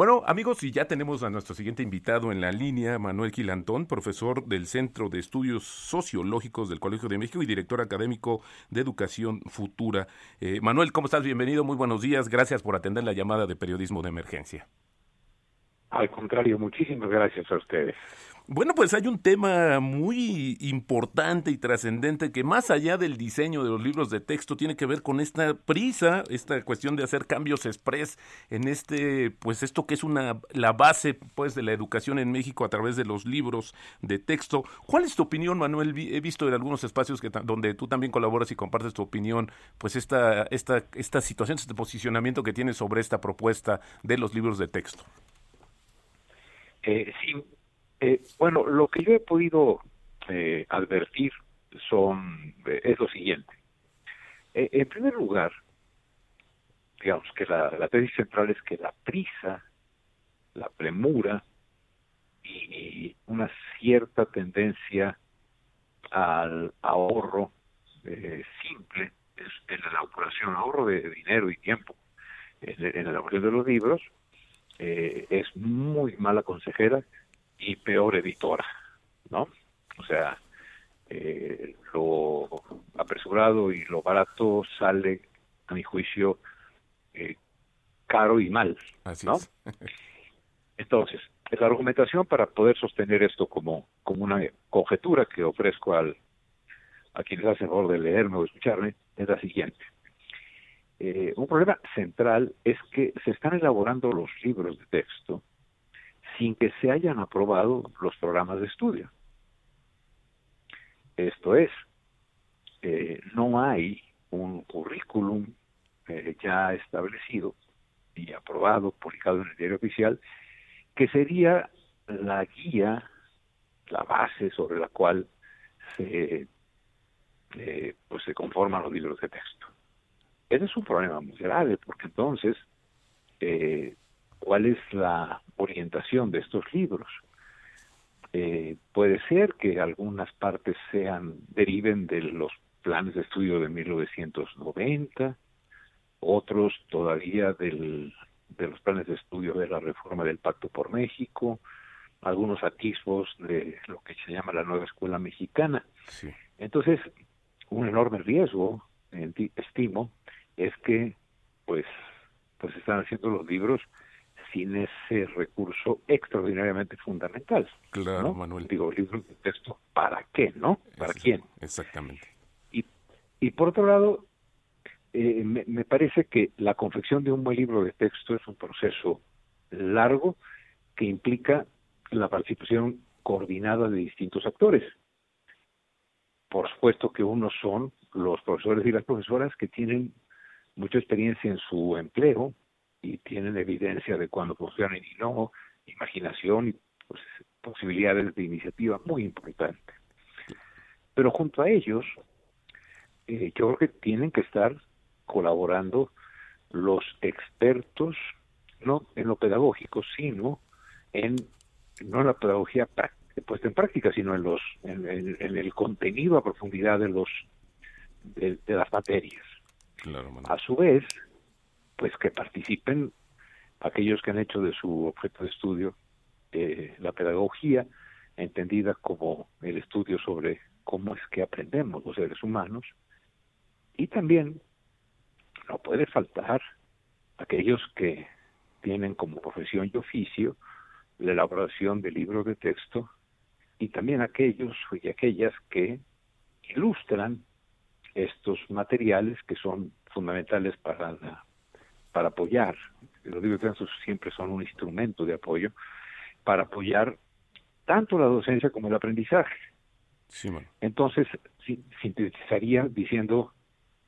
Bueno, amigos, y ya tenemos a nuestro siguiente invitado en la línea, Manuel Quilantón, profesor del Centro de Estudios Sociológicos del Colegio de México y director académico de Educación Futura. Eh, Manuel, ¿cómo estás? Bienvenido, muy buenos días. Gracias por atender la llamada de periodismo de emergencia. Al contrario, muchísimas gracias a ustedes. Bueno, pues hay un tema muy importante y trascendente que más allá del diseño de los libros de texto tiene que ver con esta prisa, esta cuestión de hacer cambios express en este, pues esto que es una la base pues de la educación en México a través de los libros de texto. ¿Cuál es tu opinión, Manuel? He visto en algunos espacios que donde tú también colaboras y compartes tu opinión, pues esta esta esta situación, este posicionamiento que tienes sobre esta propuesta de los libros de texto. Eh, sí, eh, bueno, lo que yo he podido eh, advertir son eh, es lo siguiente. en primer lugar, digamos que la, la, tesis central es que la prisa, la premura y una cierta tendencia al ahorro simple en la elaboración, ahorro de dinero y tiempo en, en la elaboración de los libros, es muy mala consejera y peor editora, ¿no? O sea, eh, lo apresurado y lo barato sale, a mi juicio, eh, caro y mal, ¿no? Entonces, la argumentación para poder sostener esto como, como una conjetura que ofrezco al, a quienes hacen favor de leerme o escucharme es la siguiente. Eh, un problema central es que se están elaborando los libros de texto sin que se hayan aprobado los programas de estudio. Esto es, eh, no hay un currículum eh, ya establecido y aprobado, publicado en el diario oficial, que sería la guía, la base sobre la cual se, eh, pues se conforman los libros de texto. Ese es un problema muy grave, porque entonces cuál es la orientación de estos libros. Eh, puede ser que algunas partes sean deriven de los planes de estudio de 1990, otros todavía del, de los planes de estudio de la reforma del Pacto por México, algunos atisbos de lo que se llama la nueva escuela mexicana. Entonces, un enorme riesgo, estimo, es que pues pues están haciendo los libros sin ese recurso extraordinariamente fundamental. Claro, Manuel. Digo, libros de texto, ¿para qué, no? ¿Para quién? Exactamente. Y, y por otro lado, eh, me, me, parece que la confección de un buen libro de texto es un proceso largo que implica la participación coordinada de distintos actores. Por supuesto que unos son los profesores y las profesoras que tienen mucha experiencia en su empleo, y tienen evidencia de cuando funcionan y no, imaginación y pues, posibilidades de iniciativa muy importantes. Pero junto a ellos, eh, yo creo que tienen que estar colaborando los expertos, no en lo pedagógico, sino en no en la pedagogía puesta en práctica, sino en los en, el contenido a profundidad de los de, las materias. A su vez, pues que participen aquellos que han hecho de su objeto de estudio eh, la pedagogía, entendida como el estudio sobre cómo es que aprendemos los seres humanos, y también no puede faltar aquellos que tienen como profesión y oficio la elaboración de libros de texto y también aquellos y aquellas que ilustran estos materiales que son fundamentales para la para apoyar, los texto siempre son un instrumento de apoyo, para apoyar tanto la docencia como el aprendizaje. Entonces, sintetizaría diciendo,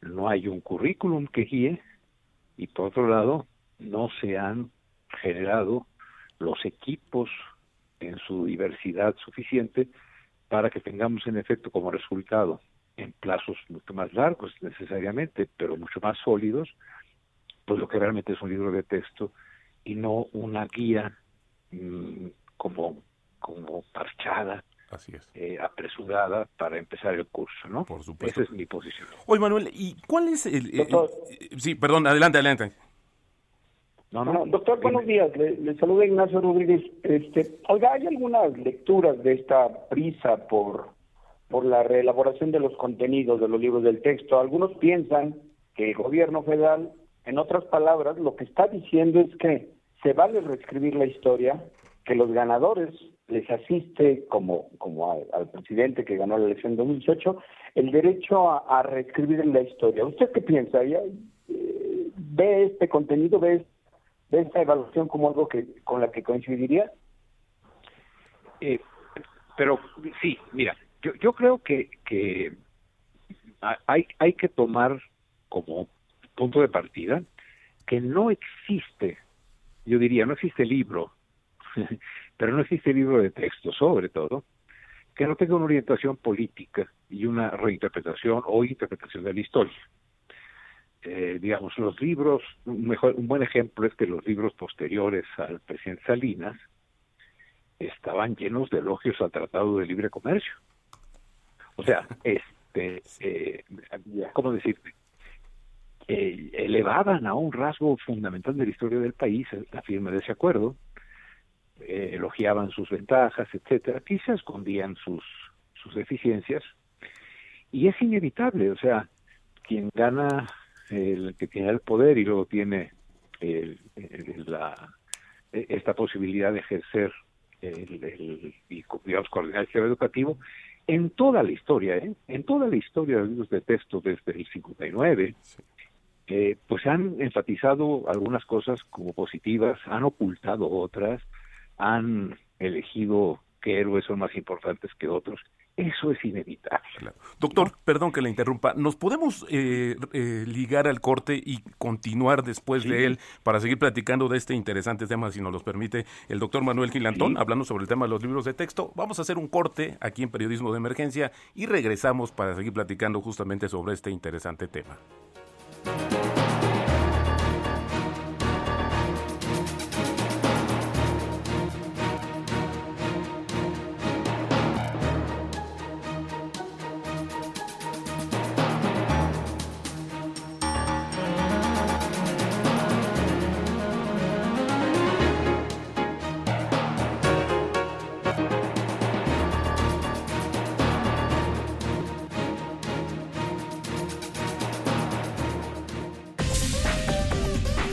no hay un currículum que guíe, y por otro lado no se han generado los equipos en su diversidad suficiente para que tengamos en efecto como resultado en plazos mucho más largos necesariamente, pero mucho más sólidos, pues lo que realmente es un libro de texto y no una guía mm, como, como parchada, Así es. Eh, apresurada para empezar el curso, ¿no? Por supuesto. Esa es mi posición. Oye, Manuel, ¿y cuál es el...? sí, perdón, adelante, adelante. No, no, doctor, buenos días. Le, le saluda Ignacio Rodríguez. Este, oiga, ¿hay algunas lecturas de esta prisa por, por la reelaboración de los contenidos de los libros del texto? Algunos piensan que el gobierno federal, en otras palabras, lo que está diciendo es que se vale reescribir la historia, que los ganadores les asiste, como, como al, presidente que ganó la elección en 2018, el derecho a, reescribir la historia. ¿Usted qué piensa? ¿Ya, eh, ¿Ve este contenido, ve, ve, esta evaluación como algo que con la que coincidiría? Eh, pero sí, mira, yo, yo creo que, que hay, hay que tomar como punto de partida que no existe, yo diría, no existe libro pero no existe libro de texto, sobre todo, que no tenga una orientación política y una reinterpretación o interpretación de la historia. Eh, digamos, los libros, un, mejor, un buen ejemplo es que los libros posteriores al presidente Salinas estaban llenos de elogios al Tratado de Libre Comercio. O sea, este, eh, ¿cómo decirte? Elevaban a un rasgo fundamental de la historia del país la firma de ese acuerdo, eh, elogiaban sus ventajas, etcétera, quizás escondían sus, sus deficiencias. Y es inevitable, o sea, quien gana, el que tiene el poder y luego tiene el, la, esta posibilidad de ejercer el, el, y, digamos, coordinar el sistema educativo, en toda la historia, ¿eh? en toda la historia de los libros de texto desde el 59, eh, pues han enfatizado algunas cosas como positivas, han ocultado otras, han elegido qué héroes son más importantes que otros. Eso es inevitable. Doctor, perdón que le interrumpa. ¿Nos podemos eh, eh, ligar al corte y continuar después de él para seguir platicando de este interesante tema, si nos lo permite el doctor Manuel Gilantón, hablando sobre el tema de los libros de texto? Vamos a hacer un corte aquí en Periodismo de Emergencia y regresamos para seguir platicando justamente sobre este interesante tema.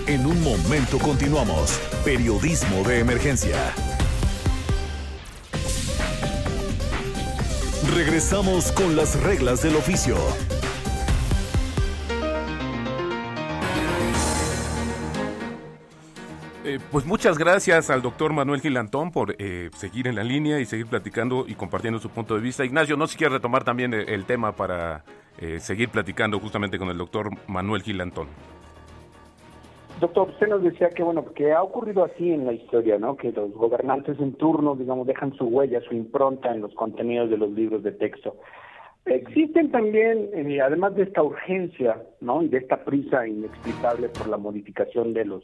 En un momento continuamos. Periodismo de emergencia. Regresamos con las reglas del oficio. Eh, pues muchas gracias al doctor Manuel Gilantón por eh, seguir en la línea y seguir platicando y compartiendo su punto de vista. Ignacio, no si quiere retomar también el, tema para eh, seguir platicando justamente con el doctor Manuel Gilantón. Doctor, usted nos decía que bueno, que ha ocurrido así en la historia, ¿no? Que los gobernantes en turno, digamos, dejan su huella, su impronta en los contenidos de los libros de texto. Existen también, eh, además de esta urgencia, ¿no? Y de esta prisa inexplicable por la modificación de los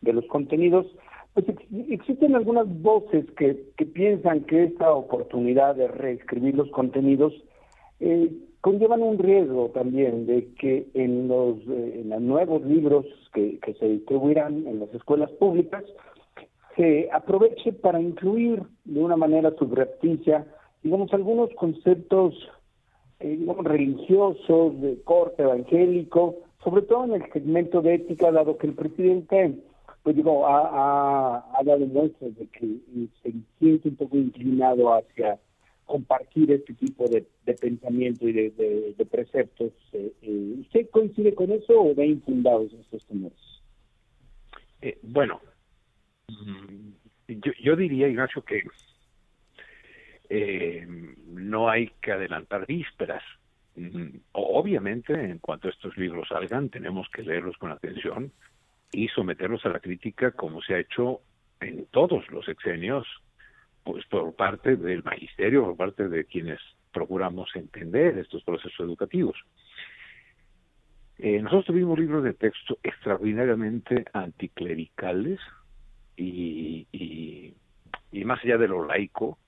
de los contenidos, pues existen algunas voces que, que piensan que esta oportunidad de reescribir los contenidos eh, conllevan un riesgo también de que en los, eh, en los nuevos libros que, se distribuirán en las escuelas públicas se aproveche para incluir de una manera subrepticia, digamos, algunos conceptos, eh, religiosos, de corte evangélico, sobre todo en el segmento de ética, dado que el presidente, pues digo, ha, ha, ha dado muestras de que se siente un poco inclinado hacia compartir este tipo de, pensamiento y de, preceptos. Eh, eh, ¿Usted coincide con eso o ve infundados estos temores? Eh, bueno, yo, yo, diría, Ignacio, que no hay que adelantar vísperas. Mm, obviamente, en cuanto estos libros salgan, tenemos que leerlos con atención y someterlos a la crítica como se ha hecho en todos los exenios, pues por parte del magisterio, por parte de quienes procuramos entender estos procesos educativos. Eh, nosotros tuvimos libros de texto extraordinariamente anticlericales y, más allá de lo laico,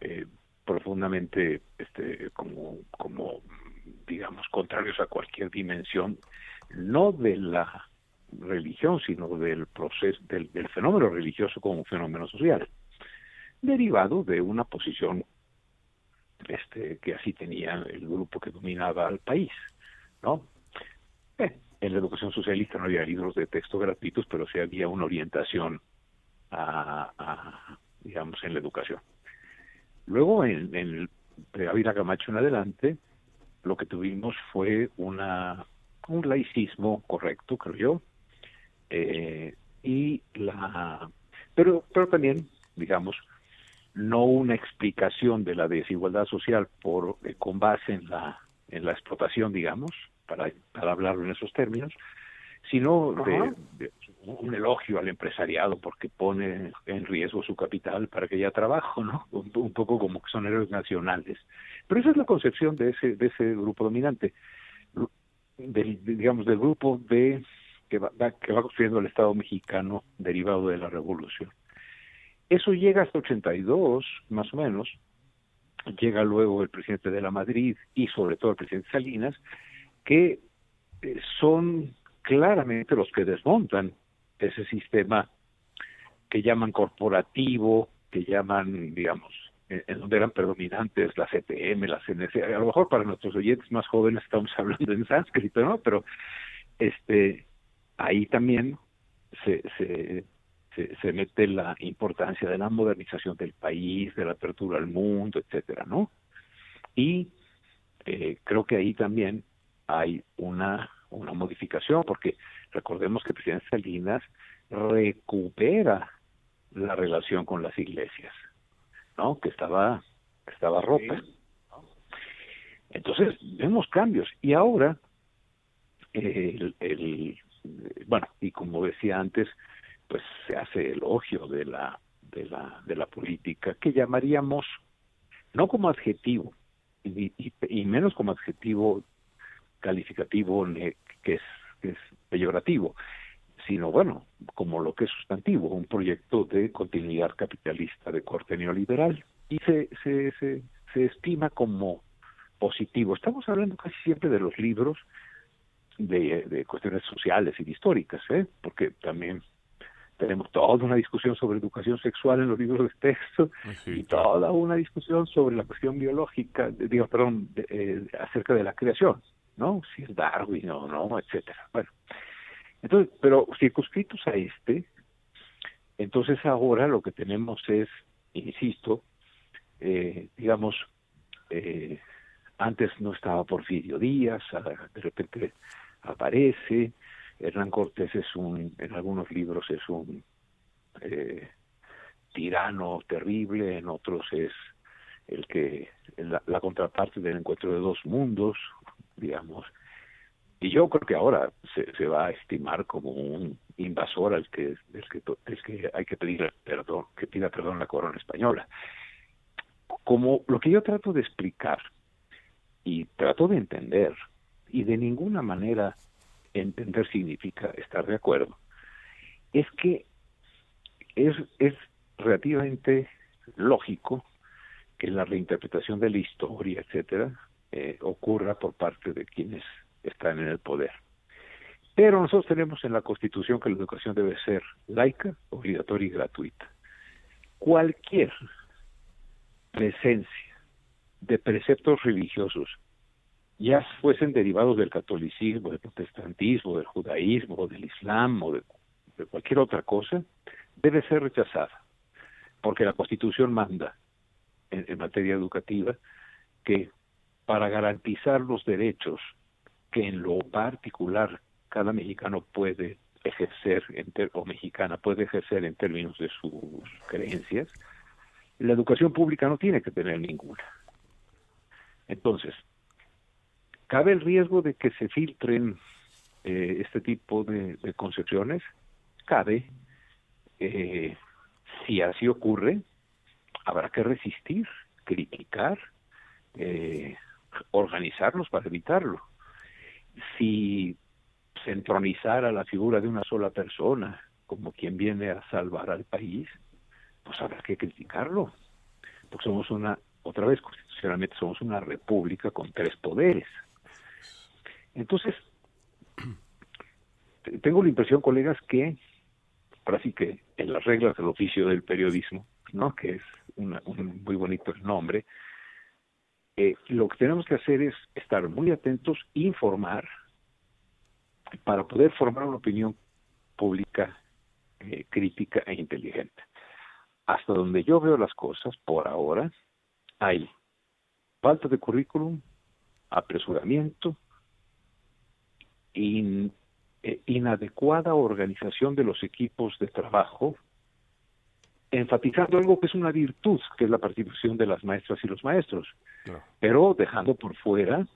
eh, profundamente este, como, digamos, contrarios a cualquier dimensión, no de la religión, sino del proceso, del fenómeno religioso como un fenómeno social, derivado de una posición este, que así tenía el grupo que dominaba al país, ¿no? Eh, en la educación socialista no había libros de texto gratuitos, pero sí había una orientación a, digamos, en la educación. Luego, en, en el de Ávila Camacho en adelante, lo que tuvimos fue una un laicismo correcto, creo yo, eh, y la, pero, pero también, digamos, no una explicación de la desigualdad social por eh, con base en la en la explotación, digamos, para, para hablarlo en esos términos, sino de, de, un elogio al empresariado porque pone en riesgo su capital para que haya trabajo, ¿no? Un, un, poco como que son héroes nacionales. Pero esa es la concepción de ese de ese grupo dominante, del, digamos del grupo de que va, que va construyendo el Estado mexicano derivado de la revolución. Eso llega hasta 82, más o menos. Llega luego el presidente de la Madrid y sobre todo el presidente Salinas, que eh, son claramente los que desmontan ese sistema que llaman corporativo, que llaman, digamos, en, en donde eran predominantes la CTM, la CNC. A lo mejor para nuestros oyentes más jóvenes estamos hablando en sánscrito, ¿no? Pero este ahí también se, se, se, se, mete la importancia de la modernización del país, de la apertura al mundo, etcétera, ¿no? Y eh, creo que ahí también hay una, una modificación, porque recordemos que el presidente Salinas recupera la relación con las iglesias, ¿no? Que estaba, que estaba rota. Entonces, vemos cambios. Y ahora, el, el, bueno, y como decía antes, pues se hace elogio de la de la de la política que llamaríamos no como adjetivo y, y, y menos como adjetivo calificativo que es que es peyorativo sino bueno como lo que es sustantivo un proyecto de continuidad capitalista de corte neoliberal y se se se, se estima como positivo estamos hablando casi siempre de los libros de, de cuestiones sociales y históricas, ¿eh? porque también tenemos toda una discusión sobre educación sexual en los libros de texto sí, y toda una discusión sobre la cuestión biológica, digo, perdón, de, eh, acerca de la creación, ¿no? Si es Darwin o no, etcétera. Bueno, entonces, pero circunscritos a este, entonces ahora lo que tenemos es, insisto, eh, digamos, eh, antes no estaba Porfirio Díaz, de repente aparece, Hernán Cortés es un, en algunos libros es un eh, tirano terrible, en otros es el que la, contraparte del encuentro de dos mundos, digamos. Y yo creo que ahora se, va a estimar como un invasor al que es que, que hay que pedir perdón, que pida perdón la corona española. Como lo que yo trato de explicar y trato de entender y de ninguna manera entender significa estar de acuerdo, es que es, es relativamente lógico que la reinterpretación de la historia, etcétera, eh, ocurra por parte de quienes están en el poder. Pero nosotros tenemos en la Constitución que la educación debe ser laica, obligatoria y gratuita. Cualquier presencia de preceptos religiosos ya fuesen derivados del catolicismo, del protestantismo, del judaísmo, del islam o de, de cualquier otra cosa, debe ser rechazada, porque la Constitución manda en, en, materia educativa que para garantizar los derechos que en lo particular cada mexicano puede ejercer o mexicana puede ejercer en términos de sus creencias, la educación pública no tiene que tener ninguna. Entonces, cabe el riesgo de que se filtren eh, este tipo de, concepciones, cabe, eh, si así ocurre, habrá que resistir, criticar, eh, organizarnos para evitarlo. Si se entronizara la figura de una sola persona como quien viene a salvar al país, pues habrá que criticarlo, porque somos una, otra vez constitucionalmente somos una república con tres poderes. Entonces, tengo la impresión, colegas, que ahora sí que en las reglas del oficio del periodismo, ¿no? que es un muy bonito el nombre, eh, lo que tenemos que hacer es estar muy atentos, informar, para poder formar una opinión pública eh, crítica e inteligente. Hasta donde yo veo las cosas, por ahora, hay falta de currículum, apresuramiento, in, eh, inadecuada organización de los equipos de trabajo, enfatizando algo que es una virtud, que es la participación de las maestras y los maestros, pero dejando por fuera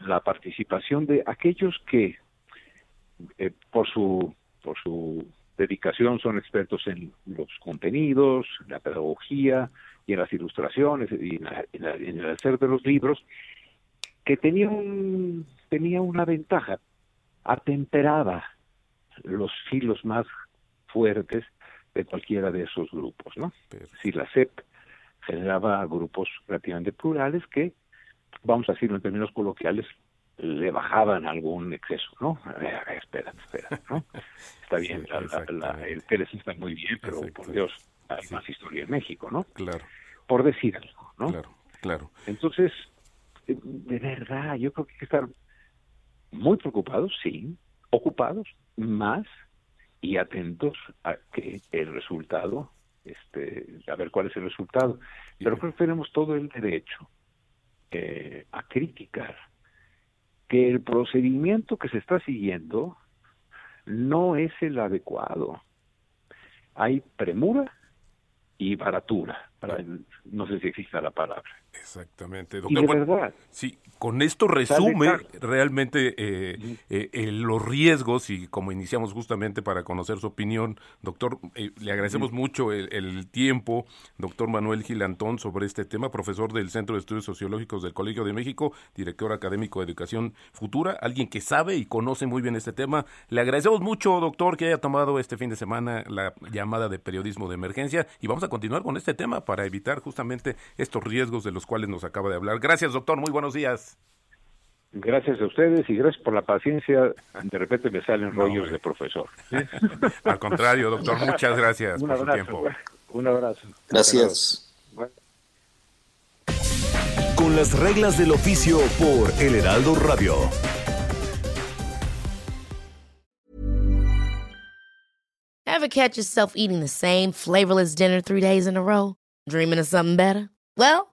la participación de aquellos que eh, por su por su dedicación son expertos en los contenidos, la pedagogía y en las ilustraciones y en, el hacer de los libros, que tenía un, tenía una ventaja, atemperaba los filos más fuertes de cualquiera de esos grupos, ¿no? Si la CEP generaba grupos relativamente plurales que, vamos a decirlo en términos coloquiales, le bajaban algún exceso, ¿no? A ver, a ver, espera, espera, ¿no? Está bien, el Pérez está muy bien, pero por Dios, hay más historia en México, ¿no? Claro. Por decir algo, ¿no? Claro, claro. Entonces, de verdad, yo creo que hay que estar muy preocupados, sí, ocupados, más y atentos a que el resultado, este, a ver cuál es el resultado. Pero creo que tenemos todo el derecho eh, a criticar que el procedimiento que se está siguiendo no es el adecuado. Hay premura y baratura, para no sé si exista la palabra. Exactamente, doctor. Y de verdad. Sí, con esto resume realmente eh, eh, los riesgos y como iniciamos justamente para conocer su opinión, doctor, eh, le agradecemos mucho el, tiempo, doctor Manuel Gilantón, sobre este tema, profesor del Centro de Estudios Sociológicos del Colegio de México, director académico de Educación Futura, alguien que sabe y conoce muy bien este tema. Le agradecemos mucho, doctor, que haya tomado este fin de semana la llamada de periodismo de emergencia y vamos a continuar con este tema para evitar justamente estos riesgos de los cuales nos acaba de hablar. Gracias, doctor, muy buenos días. Gracias a ustedes y gracias por la paciencia. De repente me salen rollos de profesor. Al contrario, doctor, muchas gracias por su tiempo. Un abrazo. Gracias. Con las reglas del oficio por El Heraldo Radio. Ever catch yourself eating the same flavorless dinner three days in a row? Dreaming of something better? Well,